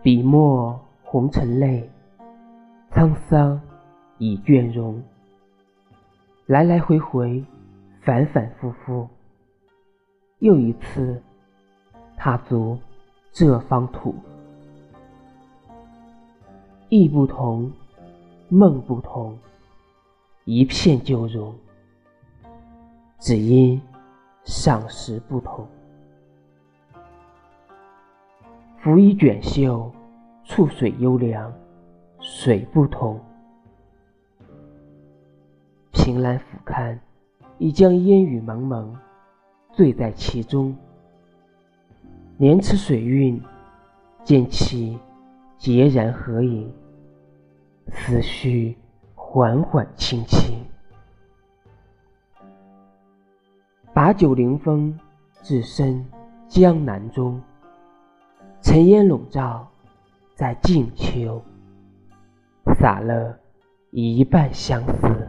笔墨红尘泪，沧桑已倦容。来来回回，反反复复，又一次踏足这方土。意不同，梦不同，一片就融，只因赏识不同。拂衣卷袖，触水幽凉，水不同。凭栏俯瞰，已将烟雨蒙蒙，醉在其中。莲池水韵，见其孑然合影，思绪缓缓轻轻。把酒临风，置身江南中。尘烟笼罩在静秋，洒了一半相思。